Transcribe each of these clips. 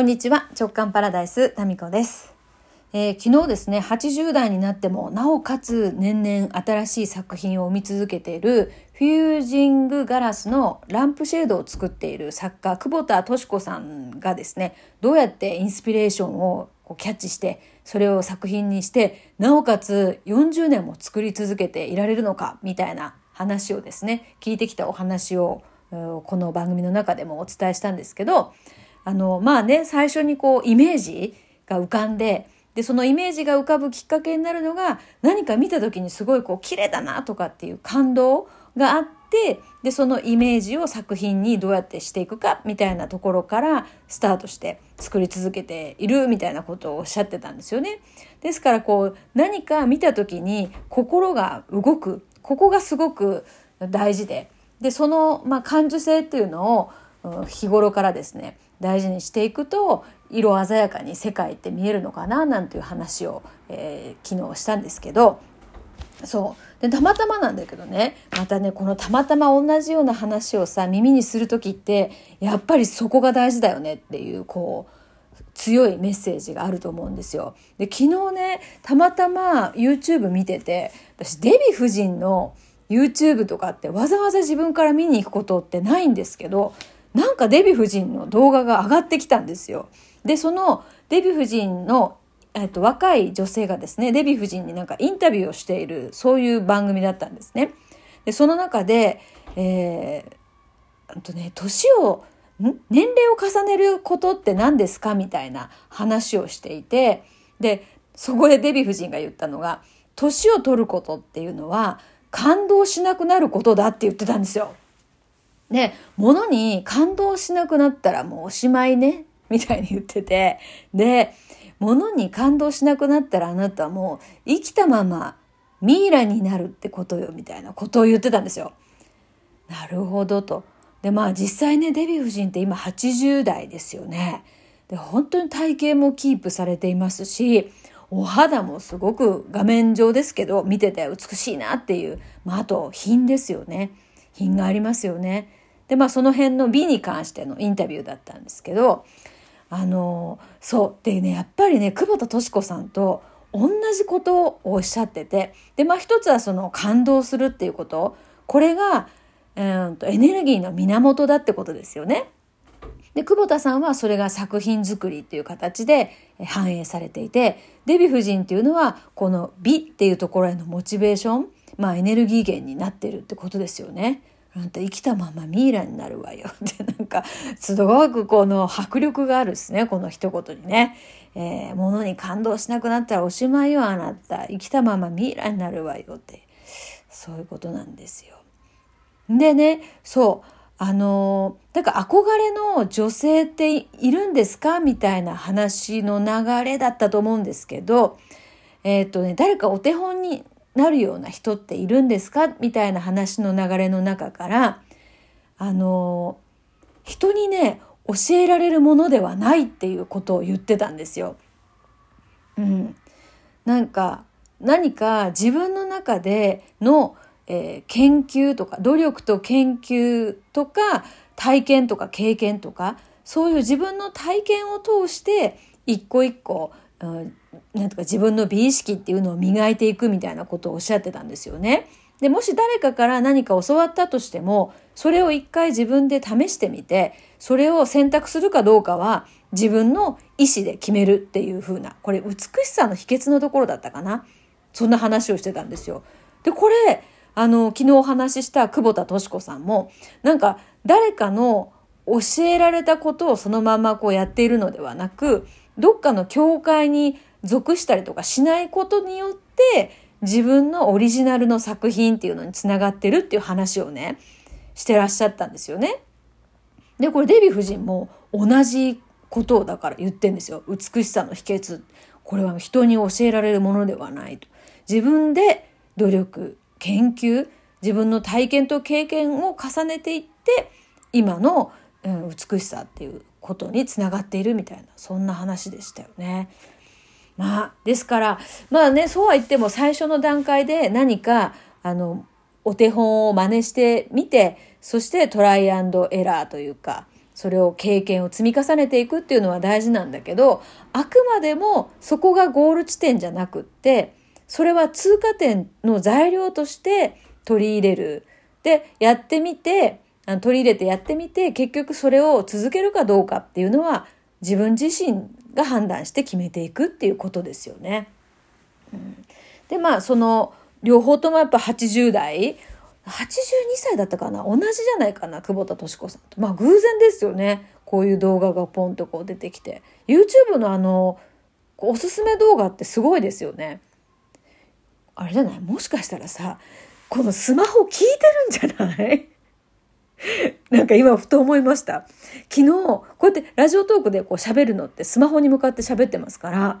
こんにちは。直感パラダイスタミコです、えー昨日ですね80代になってもなおかつ年々新しい作品を生み続けているフュージングガラスのランプシェードを作っている作家久保田敏子さんがですねどうやってインスピレーションをこうキャッチしてそれを作品にしてなおかつ40年も作り続けていられるのかみたいな話をですね聞いてきたお話をこの番組の中でもお伝えしたんですけどあのまあね最初にこうイメージが浮かんででそのイメージが浮かぶきっかけになるのが何か見た時にすごいこう綺麗だなとかっていう感動があってでそのイメージを作品にどうやってしていくかみたいなところからスタートして作り続けているみたいなことをおっしゃってたんですよね。ですからこう何か見た時に心が動くここがすごく大事ででその、まあ、感受性っていうのを日頃からですね大事にしていくと色鮮やかに世界って見えるのかななんていう話を、えー昨日したんですけど。そう。でたまたまなんだけどね。またねこのたまたま同じような話をさ耳にする時ってやっぱりそこが大事だよねっていうこう強いメッセージがあると思うんですよ。で昨日ねたまたま YouTube 見てて私デヴィ夫人の YouTube とかってわざわざ自分から見に行くことってないんですけどなんかデヴィ夫人の動画が上がってきたんですよ。でそのデヴィ夫人のえっと、若い女性がですねデヴィ夫人になんかインタビューをしているそういう番組だったんですね。でその中で、えーとね、年を年齢を重ねることって何ですかみたいな話をしていてでそこでデヴィ夫人が言ったのが年を取ることっていうのは感動しなくなることだって言ってたんですよ。で物に感動しなくなったらもうおしまいねみたいに言っててで物に感動しなくなったらあなたはもう生きたままミイラになるってことよみたいなことを言ってたんですよ。なるほどと。でまあ実際ねデヴィ夫人って今80代ですよね。で本当に体型もキープされていますしお肌もすごく画面上ですけど見てて美しいなっていう、まあ、あと品ですよね品がありますよね。でまあその辺の美に関してのインタビューだったんですけどあのそうでねやっぱりね久保田敏子さんと同じことをおっしゃっててでまあ一つはその感動するっていうことこれが、えーとエネルギーの源だってことですよね。で久保田さんはそれが作品作りっていう形で反映されていてデヴィ夫人っていうのはこの美っていうところへのモチベーション、まあ、エネルギー源になってるってことですよね。なんて生きたままミイラになるわよ。ってなんかすごくこの迫力があるですね。この一言にね。えー、物に感動しなくなったらおしまいよあなた。生きたままミイラになるわよって。そういうことなんですよ。でねそう。あのだか憧れの女性っているんですか？みたいな話の流れだったと思うんですけど、えっ、とね、誰かお手本になるような人っているんですか？みたいな話の流れの中から、あの人にね、教えられるものではないっていうことを言ってたんですよ。うん。なんか、何か自分の中でのえー研究とか努力と研究とか体験とか経験とかそういう自分の体験を通して一個一個、うん、なんとか自分の美意識っていうのを磨いていくみたいなことをおっしゃってたんですよね。でもし誰かから何か教わったとしてもそれを一回自分で試してみてそれを選択するかどうかは自分の意思で決めるっていう風なこれ美しさの秘訣のところだったかなそんな話をしてたんですよ。でこれあの昨日お話しした久保田敏子さんもなんか誰かの教えられたことをそのままこうやっているのではなくどっかの教会に属したりとかしないことによって自分のオリジナルの作品っていうのにつながってるっていう話をねしてらっしゃったんですよね。でこれデヴィ夫人も同じことをだから言ってんですよ美しさの秘訣これは人に教えられるものではないと自分で努力研究自分の体験と経験を重ねていって今の、うん、美しさっていうことにつながっているみたいなそんな話でしたよね。まあですからまあねそうは言っても最初の段階で何かあのお手本を真似してみてそしてトライアンドエラーというかそれを経験を積み重ねていくっていうのは大事なんだけどあくまでもそこがゴール地点じゃなくってそれは通過点の材料として取り入れる。でやってみて取り入れてやってみて結局それを続けるかどうかっていうのは自分自身が判断して決めていくっていうことですよね。うん、でまあその両方ともやっぱ80代82歳だったかな？同じじゃないかな？久保田敏子さんと。まあ偶然ですよね。こういう動画がポンとこう出てきて。YouTube のあのおすすめ動画ってすごいですよね。あれじゃない？もしかしたらさこのスマホ聞いてるんじゃない？なんか今ふと思いました昨日こうやってラジオトークでこう喋るのってスマホに向かって喋ってますから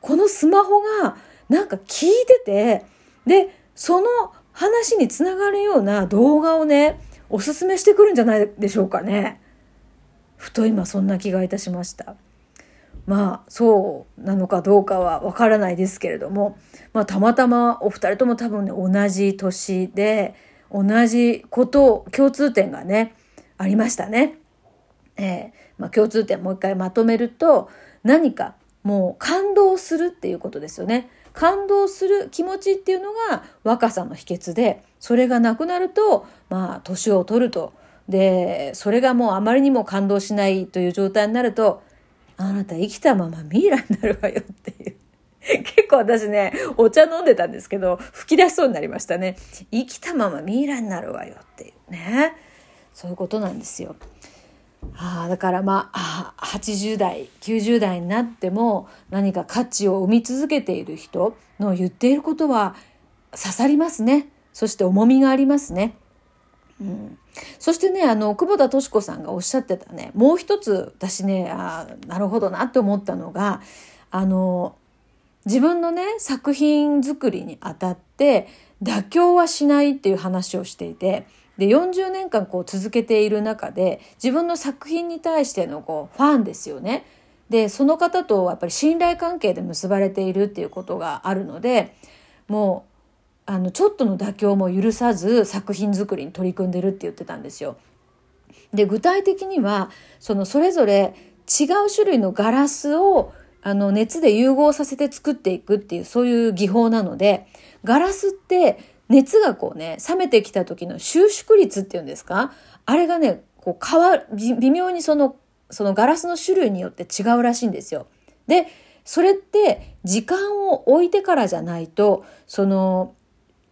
このスマホがなんか聞いててでその話につながるような動画をねおすすめしてくるんじゃないでしょうかね。ふと今そんな気がいたしました。まあそうなのかどうかはわからないですけれども、まあ、たまたまお二人とも多分ね同じ年で同じこと共通点がねありましたね。えーまあ、共通点もう一回まとめると何かもう感動するっていうことですよね。感動する気持ちっていうのが若さの秘訣でそれがなくなるとまあ年を取るとでそれがもうあまりにも感動しないという状態になるとあなた生きたままミイラになるわよっていう。結構私ね、お茶飲んでたんですけど、吹き出しそうになりましたね。生きたままミイラになるわよっていうね。そういうことなんですよ。あだからまあ80代90代になっても何か価値を生み続けている人の言っていることは刺さりますねそして重みがありますね。うん、そしてねあの久保田敏子さんがおっしゃってたねもう一つ私ねあなるほどなって思ったのがあの自分のね作品作りにあたって妥協はしないっていう話をしていてで40年間こう続けている中で自分の作品に対してのこうファンですよね。でその方とやっぱり信頼関係で結ばれているっていうことがあるのでもうあのちょっとの妥協も許さず作品作りに取り組んでるって言ってたんですよ。で具体的にはそのそれぞれ違う種類のガラスをあの熱で融合させて作っていくっていうそういう技法なのでガラスって熱がこうね、冷めてきた時の収縮率っていうんですか？あれがね、こう変わ、微妙にその、そのガラスの種類によって違うらしいんですよ。で、それって時間を置いてからじゃないと、その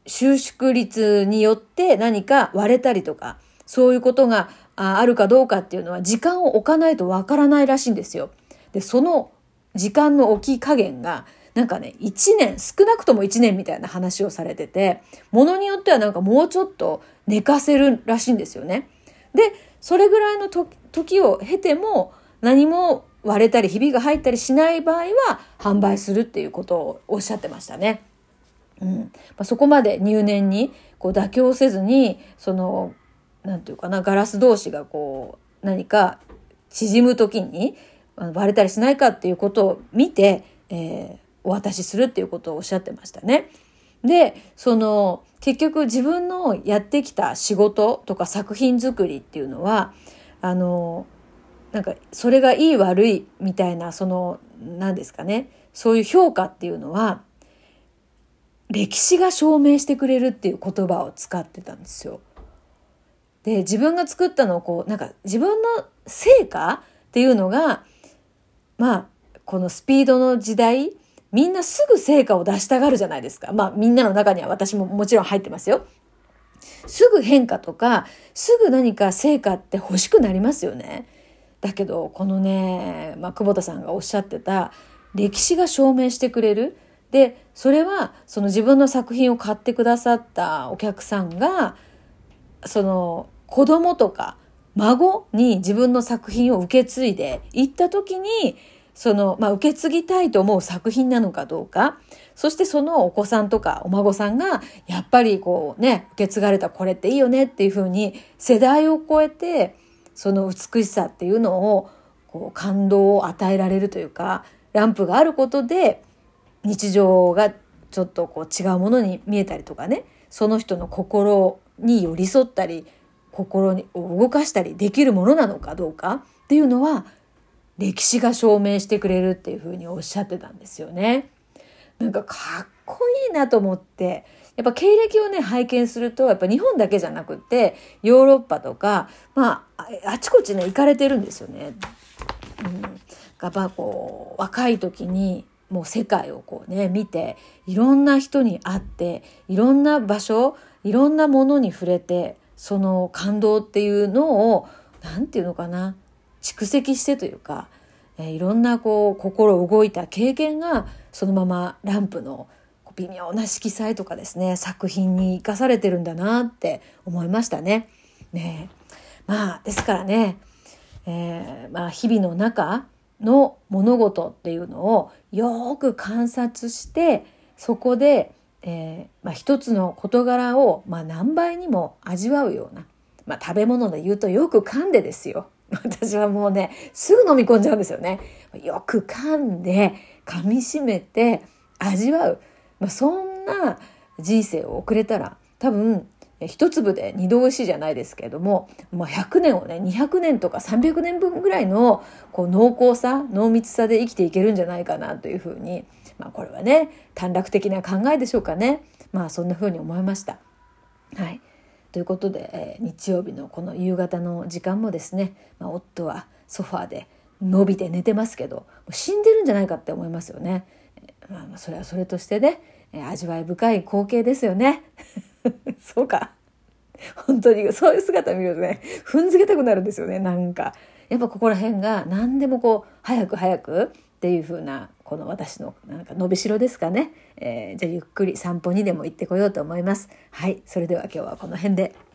収縮率によって何か割れたりとか、そういうことがあるかどうかっていうのは時間を置かないとわからないらしいんですよ。で、その時間の置き加減がなんかね、1年、少なくとも1年みたいな話をされてて、ものによってはなんかもうちょっと寝かせるらしいんですよね。で、それぐらいの時を経ても何も割れたりひびが入ったりしない場合は販売するっていうことをおっしゃってましたね。うん。まあ、そこまで入念にこう妥協せずに、その、なんていうかな、ガラス同士がこう、何か縮む時に割れたりしないかっていうことを見て、えーお渡しするっていうことをおっしゃってましたね。で、その、結局自分のやってきた仕事とか作品作りっていうのは、あの、なんか、それがいい悪いみたいな、その、何ですかね、そういう評価っていうのは、歴史が証明してくれるっていう言葉を使ってたんですよ。で、自分が作ったのをこう、なんか自分の成果っていうのが、まあ、このスピードの時代みんなすぐ成果を出したがるじゃないですか。まあみんなの中には私ももちろん入ってますよ。すぐ変化とか、すぐ何か成果って欲しくなりますよね。だけど、このね、まあ、久保田さんがおっしゃってた、歴史が証明してくれる。で、それは、その自分の作品を買ってくださったお客さんが、その子供とか孫に自分の作品を受け継いでいった時に、その、まあ、受け継ぎたいと思う作品なのかどうか、そしてそのお子さんとかお孫さんが、やっぱりこうね、受け継がれたこれっていいよねっていうふうに、世代を超えて、その美しさっていうのを、こう感動を与えられるというか、ランプがあることで、日常がちょっとこう違うものに見えたりとかね、その人の心に寄り添ったり、心を動かしたりできるものなのかどうかっていうのは歴史が証明してくれるっていうふうにおっしゃってたんですよね。なんかかっこいいなと思ってやっぱ経歴をね拝見するとやっぱ日本だけじゃなくってヨーロッパとかまああちこちね行かれてるんですよね。うん、やっぱこう若い時にもう世界をこうね見ていろんな人に会っていろんな場所いろんなものに触れてその感動っていうのを何て言うのかな蓄積してというか、えー、いろんなこう心動いた経験がそのままランプの微妙な色彩とかですね作品に生かされてるんだなって思いましたね。ねまあですからね、えー、まあ、日々の中の物事っていうのをよく観察してそこで、えー、まあ、一つの事柄を、まあ、何倍にも味わうような、まあ、食べ物で言うとよく噛んでですよ。私はもうねすぐ飲み込んじゃうんですよね。よく噛んで噛みしめて味わう、まあ、そんな人生を送れたら多分一粒で二度おいしいじゃないですけれども、まあ、100年をね200年とか300年分ぐらいのこう濃厚さ濃密さで生きていけるんじゃないかなというふうに、まあ、これはね短絡的な考えでしょうかねまあそんなふうに思いました。はいということで、えー、日曜日のこの夕方の時間もですね、まあ、夫はソファーで伸びて寝てますけど死んでるんじゃないかって思いますよね。まあ、それはそれとしてねえ味わい深い光景ですよね。そうか。本当にそういう姿見るとね踏んづけたくなるんですよねなんかやっぱここら辺が何でもこう早く早くっていう風なこの私のなんか伸びしろですかね、えー、じゃあゆっくり散歩にでも行ってこようと思います。はいそれでは今日はこの辺で。